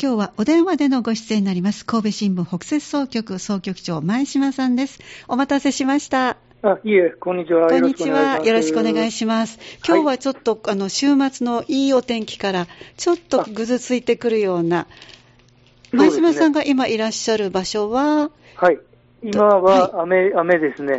今日はお電話でのご出演になります神戸新聞北摂総局総局長前島さんですお待たせしましたあ、いえ、こんにちは。こんにちは。よろしくお願いします。今日はちょっと、はい、あの、週末のいいお天気から、ちょっとぐずついてくるような、前島さんが今いらっしゃる場所は、はい。今は雨、はい、雨ですね。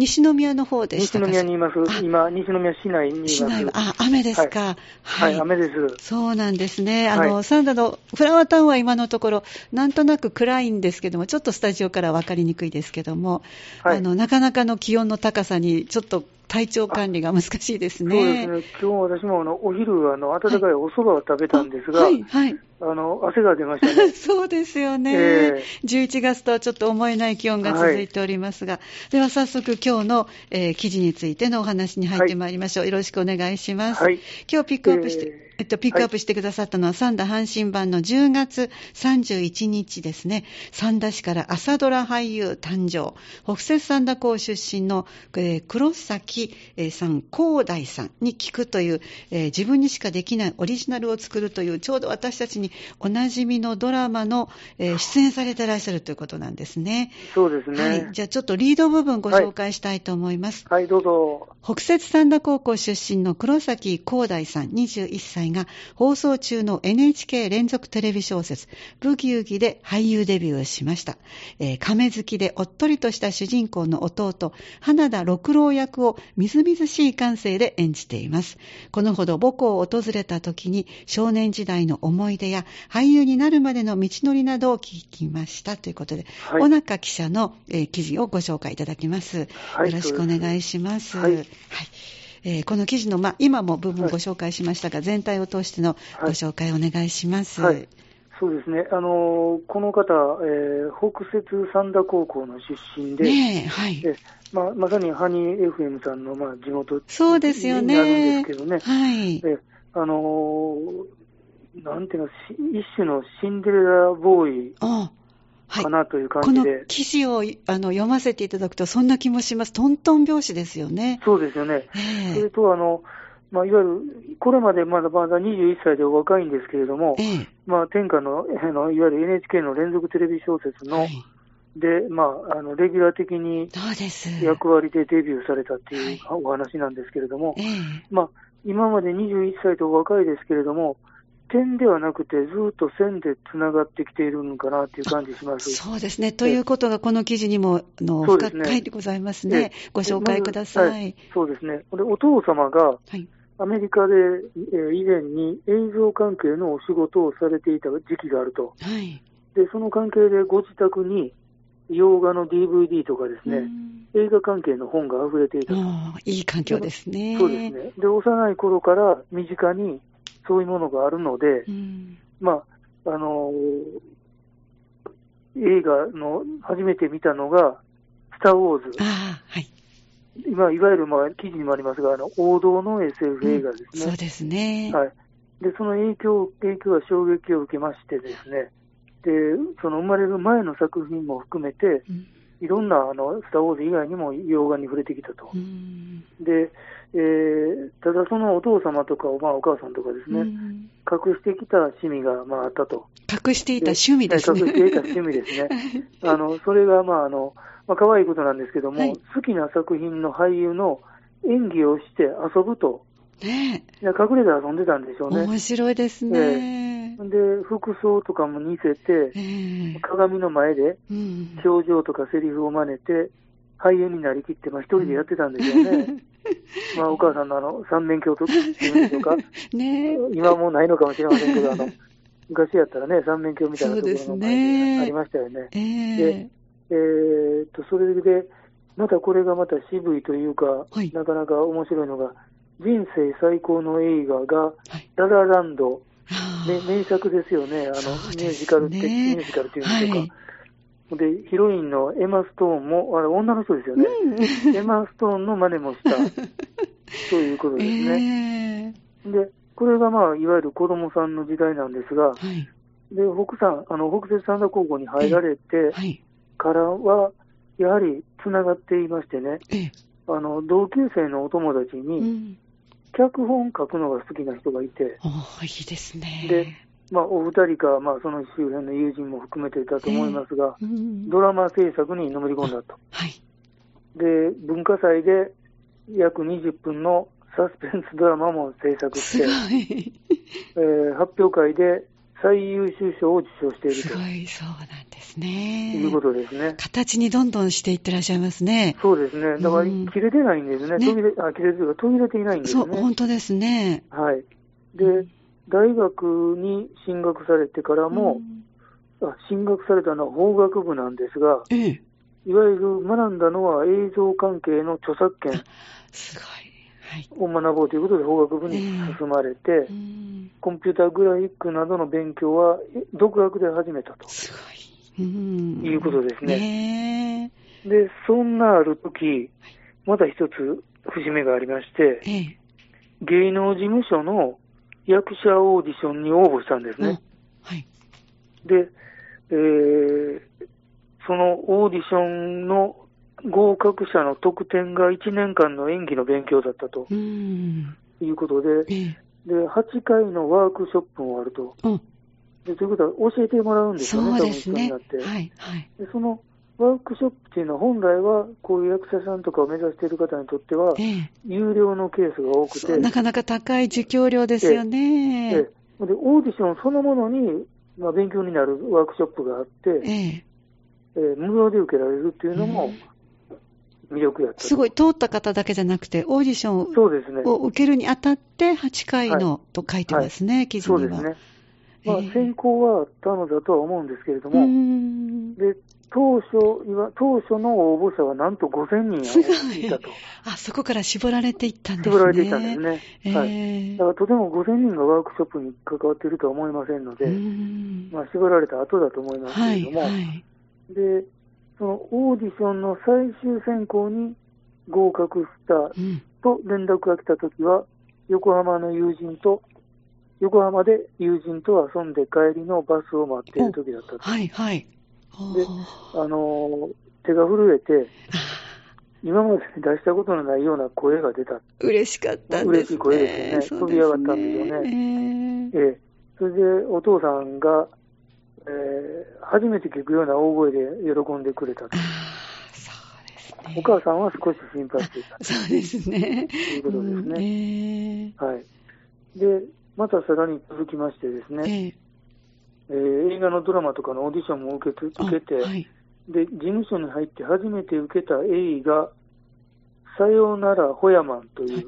西宮の方でした西宮にいます。今、西宮市内にいます。市内は、あ、雨ですか。はい、はい、雨です。そうなんですね。あの、はい、サンダのフラワータウンは今のところ、なんとなく暗いんですけども、ちょっとスタジオから分かりにくいですけども、はい、あの、なかなかの気温の高さに、ちょっと体調管理が難しいですね。そうですね。今日私もあのお昼あの温かいお蕎麦を食べたんですが、はい、はい、あの汗が出ましたね。そうですよね、えー。11月とはちょっと思えない気温が続いておりますが、はい、では早速今日の、えー、記事についてのお話に入ってまいりましょう。はい、よろしくお願いします。はい、今日ピックアップして。えーえっと、ピックアップしてくださったのは、三田阪神版の10月31日ですね。三田市から朝ドラ俳優誕生。北摂三田校出身の、えー、黒崎さん、広大さんに聞くという、えー、自分にしかできないオリジナルを作るという、ちょうど私たちにおなじみのドラマの、えー、出演されてらっしゃるということなんですね。そうですね。はい。じゃあちょっとリード部分ご紹介したいと思います。はい、はい、どうぞ。北摂三田高校出身の黒崎広大さん、21歳が放送中の NHK 連続テレビ小説、ブギウギで俳優デビューをしました。えー、亀好きでおっとりとした主人公の弟、花田六郎役をみずみずしい感性で演じています。このほど母校を訪れた時に少年時代の思い出や俳優になるまでの道のりなどを聞きましたということで、はい、小中記者の、えー、記事をご紹介いただきます。はい、よろしくお願いします。はい、はいえー、この記事の、まあ、今も部分ご紹介しましたが、はい、全体を通してのご紹介をお願いします。はい、そうですね、あのこの方、えー、北摂三田高校の出身で、ねはい。まあ、まさにハニー FM さんの、まあ、地元そうですよね。になるんですけどね、はい。えあのなんていうの、一種のシンデレラボーイかなという感じで、はい、この記事をあの読ませていただくと、そんな気もします、トントン拍子ですよね。そうですよね、えー、それとあの、まあ、いわゆる、これまでまだまだ21歳でお若いんですけれども、えー、まあ、天下のあのいわゆる NHK の連続テレビ小説の、はい、で、まあ、あのレギュラー的に役割でデビューされたっていうお話なんですけれども、はいえ。ー、まあ、今まで21歳とお若いですけれども、点ではなくて、ずっと線でつながってきているのかなという感じしますそうですね。ということが、この記事にもあの、深く書いてございますね。ご紹介ください。まはい、そうですね。これ、お父様が、アメリカで、えー、以前に映像関係のお仕事をされていた時期があると。はい、で、その関係でご自宅に、洋画の DVD とかですね、映画関係の本が溢れていたと。いい環境ですね。そうですね。で、幼い頃から身近にそういうものがあるので、うん、まあ、あの映画の初めて見たのが、スター・ウォーズ。あはい、今、いわゆる、まあ、記事にもありますが、あの王道の SF 映画ですね、うん、そうですね。はい。で、その影響、影響は衝撃を受けましてですね、で、その生まれる前の作品も含めて、うん、いろんな、あの、スター・ウォーズ以外にも洋画に触れてきたと。で、えー、ただそのお父様とか、まあ、お母さんとかですね、隠してきた趣味が、まあ、あったと。隠していた趣味ですね。隠していた趣味ですね。あの、それが、まあ、あの、まあ、可愛いことなんですけども、はい、好きな作品の俳優の演技をして遊ぶと。ねいや隠れて遊んでたんでしょうね。面白いですね。えー、で、服装とかも似せて、えー、鏡の前で、表情とかセリフを真似て、俳優になりきって、まあ一人でやってたんですよね。まあお母さんのあの、三面鏡とっていうんでしょうか？ね今もうないのかもしれませんけど、あの、昔やったらね、三面鏡みたいなところの前ありましたよね。えー、で、えー、っと、それで、またこれがまた渋いというか、はい、なかなか面白いのが、人生最高の映画が、はい、ララランド、名作ですよね、あの、ミュージカルって、ミュージカルっていうんでしょうか。はいで、ヒロインのエマ・ストーンも、あれ、女の人ですよね。うん、エマ・ストーンの真似もした、ということですね。えー、で、これがまあ、いわゆる子供さんの時代なんですが、はい、で、北さん、あの、北摂三田高校に入られてからは、やはり繋がっていましてね、あの、同級生のお友達に、脚本書くのが好きな人がいて、うん、いいですね。で、まあ、お二人か、まあ、その周辺の友人も含めていたと思いますが、えーうん、ドラマ制作にのめり込んだと。はい、で、文化祭で約20分のサスペンスドラマも制作して、えー、発表会で最優秀賞を受賞していると。すごい、そうなんですね。いうことですね。形にどんどんしていってらっしゃいますね。そうですね。だから、切れてないんですね。ね途切れ、あ、切れてるか、途切れていないんですね。そう、本当ですね。はい。で、大学に進学されてからも、うん、あ進学されたのは法学部なんですが、ええ、いわゆる学んだのは映像関係の著作権。を学ぼうということで法学部に進まれて、えー、コンピューターグラフィックなどの勉強は独学で始めたと。すごい。いうことですね。えー、で、そんなある時、また一つ節目がありまして、えー、芸能事務所の役者オーディションに応募したんですね。はい。で、えー、そのオーディションの合格者の得点が1年間の演技の勉強だったということで、で8回のワークショップもあると。でということは教えてもらうんですよね、そうですね。はいはい、でそのワークショップっていうのは、本来はこういう役者さんとかを目指している方にとっては、有料のケースが多くて、なかなか高い受講料ですよね。でオーディションそのものに、まあ、勉強になるワークショップがあって、えええー、無料で受けられるっていうのも、魅力やった。すごい、通った方だけじゃなくて、オーディションを受けるにあたって、8回の、はい、と書いてますね、記事には。そうですね。まあ、選考はあったのだとは思うんですけれども、で当初当初の応募者はなんと5000人いたと。あ、そこから絞られていったんですね。絞られていったんですね。えー、はい。だからとても5000人がワークショップに関わっているとは思いませんので、まあ、絞られた後だと思いますけれども、はいはい、で、そのオーディションの最終選考に合格したと連絡が来たときは、横浜の友人と、横浜で友人と遊んで帰りのバスを待っているときだったと。はいはい。で、あの手が震えて、今まで出したことのないような声が出た。嬉しかったんですね。嬉しい声ですよね。飛び上がったんですよね。えー、えー、それでお父さんが、えー、初めて聞くような大声で喜んでくれたと。お母さんは少し心配していた。そうですね。ということですね。うんえー、はい。で、またさらに続きましてですね、えー、えー、映画のドラマとかのオーディションも受けて、受けて、はい、で、事務所に入って初めて受けた映画、さようならホヤマンという、はい、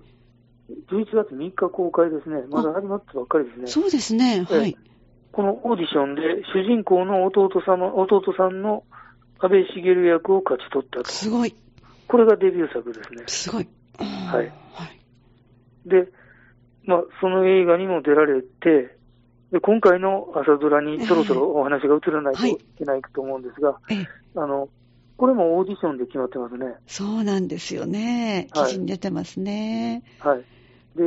11月3日公開ですね。まだ始まったばっかりですね。そうですね。はい。このオーディションで主人公の弟様弟さんの安倍茂役を勝ち取ったと。すごい。これがデビュー作ですね。すごい。はい。はい、で、まあ、その映画にも出られて、で今回の朝ドラにそろそろお話が移らないといけないと思うんですが、えーはい、あの、これもオーディションで決まってますね。そうなんですよね。記事に出てますね。はい。はい、で、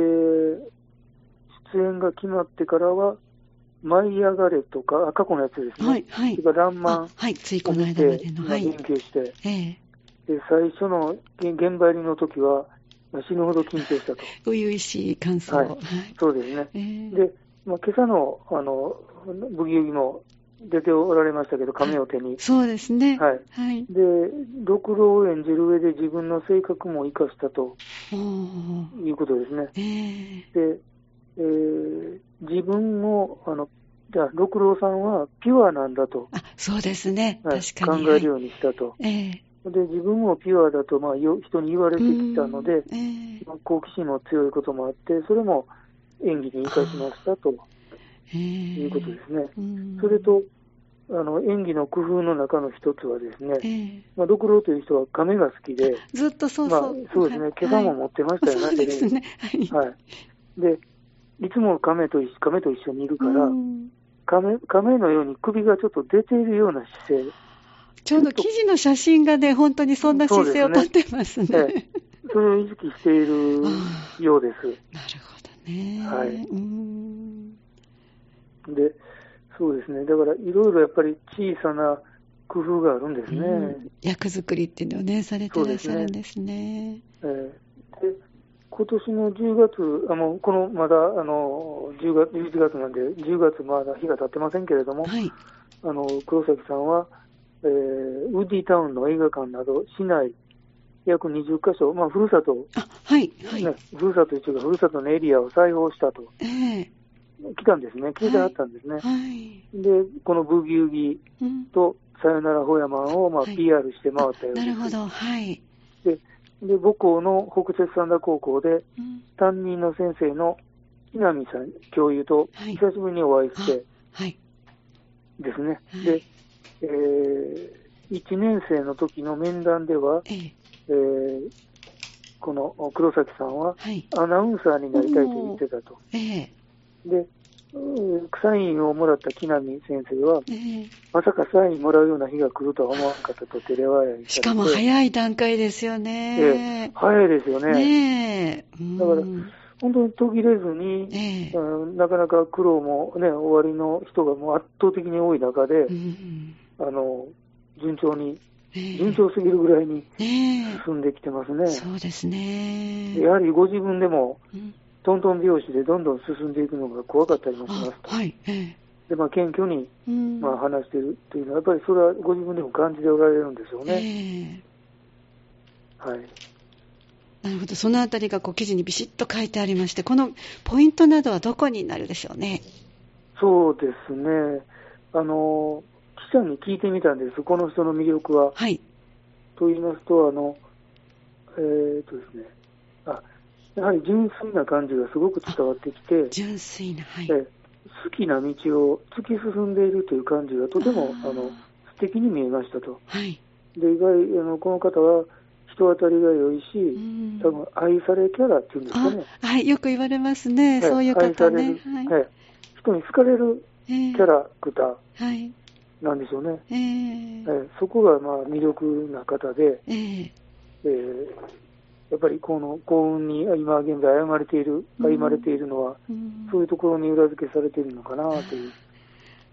出演が決まってからは、舞い上がれとか、過去のやつですね。はい、はい。それから、らんまん。はい、ついこの間までの。はい。研究して。ええで、最初の現場入りの時は、死ぬほど緊張したと。初々しい感想。はい。そうですね。えー、で、まあ、今朝の、あの、ブギウギも出ておられましたけど、亀を手に。そうですね。はい。はい、で、六郎を演じる上で自分の性格も生かしたということですね。えー、で、えー、自分も、あの、じゃあ、六郎さんはピュアなんだと。あ、そうですね。はい、確かに。考えるようにしたと。はい、えー、で、自分もピュアだと、まあ、人に言われてきたので、えー、好奇心も強いこともあって、それも演技に生かしましたと、いうことですね。それと、あの演技の工夫の中の一つはですね、えー、まあ、六郎という人は亀が好きで、ずっとそうそう、まあ、そうですね、毛さも持ってましたよね、はい、で。すね。はい。で、いつも亀と亀と一緒にいるから、亀亀のように首がちょっと出ているような姿勢。ちょうど記事の写真がね、本当にそんな姿勢をとってますね。そ、ねえそれを意識しているようです。なるほどね。はい。で、そうですね。だから、いろいろやっぱり小さな工夫があるんですね。役作りっていうのをね、されてらっしゃるんですね。すねえー、で今年の10月、あのこのまだあの 10, 月11月なんで、10月まだ日が経ってませんけれども、はい、あの黒崎さんは、えー、ウッディタウンの映画館など、市内約20カ所、まあ、ふるさと、はいはい。ね、ふるさとというか、ふるさとのエリアを裁縫したと、えー、来たんですね、聞い。てあったんですね。はい、で、このブギウギと、さよならホヤマンを、まあ、PR して回ったようです。なるほど、はい。でで母校の北摂三田高校で、担任の先生の稲見さん教諭と久しぶりにお会いして、はい、ですね、はい、で、えー、1年生の時の面談では、ええ。えー、この黒崎さんは、アナウンサーになりたいと言ってたと。ええ、でサインをもらった木南先生は、えー、まさかサインもらうような日が来るとは思わなかったと照れ笑いしかも早い段階ですよね。えー、早いですよね。ねだから、本当に途切れずに、えーうん、なかなか苦労もね、終わりの人がもう圧倒的に多い中で、うん、あの、順調に、順調すぎるぐらいに進んできてますね。そうですね。やはりご自分でも、うんトントン拍子でどんどん進んでいくのが怖かったりもしますと。はい。で、まあ、謙虚に、まあ、話しているというのは、やっぱりそれはご自分でも感じておられるんでしょうね。はい。なるほど。そのあたりがこう記事にビシッと書いてありまして、このポイントなどはどこになるでしょうね？そうですね。あの、記者に聞いてみたんです。この人の魅力は。はい。と言いますと、あの、えー、っとですね。あ、やはり純粋な感じがすごく伝わってきて、純粋な、はい、好きな道を突き進んでいるという感じがとてもあの素敵に見えましたと。はい、で意外あのこの方は人当たりが良いし、多分愛されキャラっていうんですかね。はい、よく言われますね、はい、そういう方ね。はい、人に好かれるキャラクターはいなんでしょうね。えー、えー、そこがまあ魅力な方で、えーえー、やっぱりこの幸運に今現在歩まれている、歩まれているのは、うん、そういうところに裏付けされているのかなという。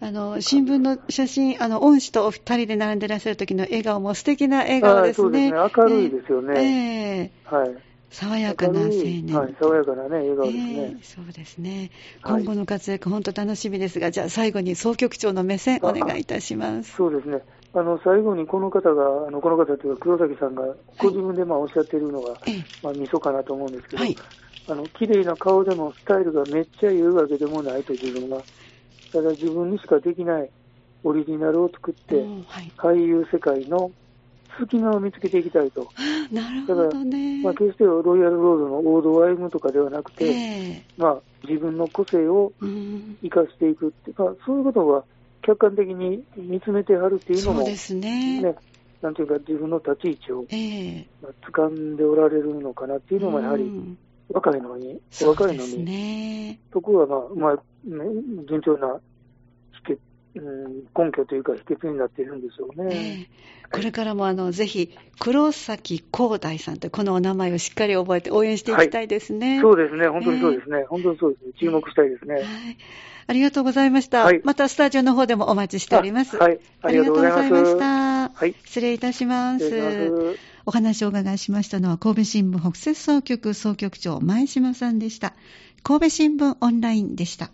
あの新聞の写真、あの恩師とお二人で並んでいらっしゃる時の笑顔も素敵な笑顔ですね。そうですね、明るいですよね。えー、はい。爽やかな青年。はい、爽やかなね、笑顔ですね。えー、そうですね。今後の活躍、本当楽しみですが、じゃあ最後に総局長の目線、お願いいたします。そうですね。あの最後にこの方が、あのこの方というか、黒崎さんがご自分でまあおっしゃっているのが、はい、まあ、ミソかなと思うんですけど、はい、あの綺麗な顔でもスタイルがめっちゃ言うわけでもないと自分が、ただ自分にしかできないオリジナルを作って、はい、俳優世界の隙間を見つけていきたいと。なるほどね。まあ、決してロイヤルロードの王道を歩むとかではなくて、えー、まあ、自分の個性を生かしていくって、まあ、そういうことは客観的に見つめてはるっていうのも、そうですね。ねなんていうか、自分の立ち位置を、えーまあ、掴んでおられるのかなっていうのも、やはり、若いのに、若いのに、ね、ところが、まあ、まあ、順調なうん、根拠というか秘訣になっているんでしょうね。えー、これからもあのぜひ黒崎光大さんというこのお名前をしっかり覚えて応援していきたいですね。はい、そうですね、本当にそうですね、えー、本当にそうですね、注目したいですね。はいありがとうございました。はい、またスタジオの方でもお待ちしております。はい、ありがとうございました。はい、失礼いたします。ますお話をお伺いしましたのは神戸新聞北摂総局総局長前島さんでした。神戸新聞オンラインでした。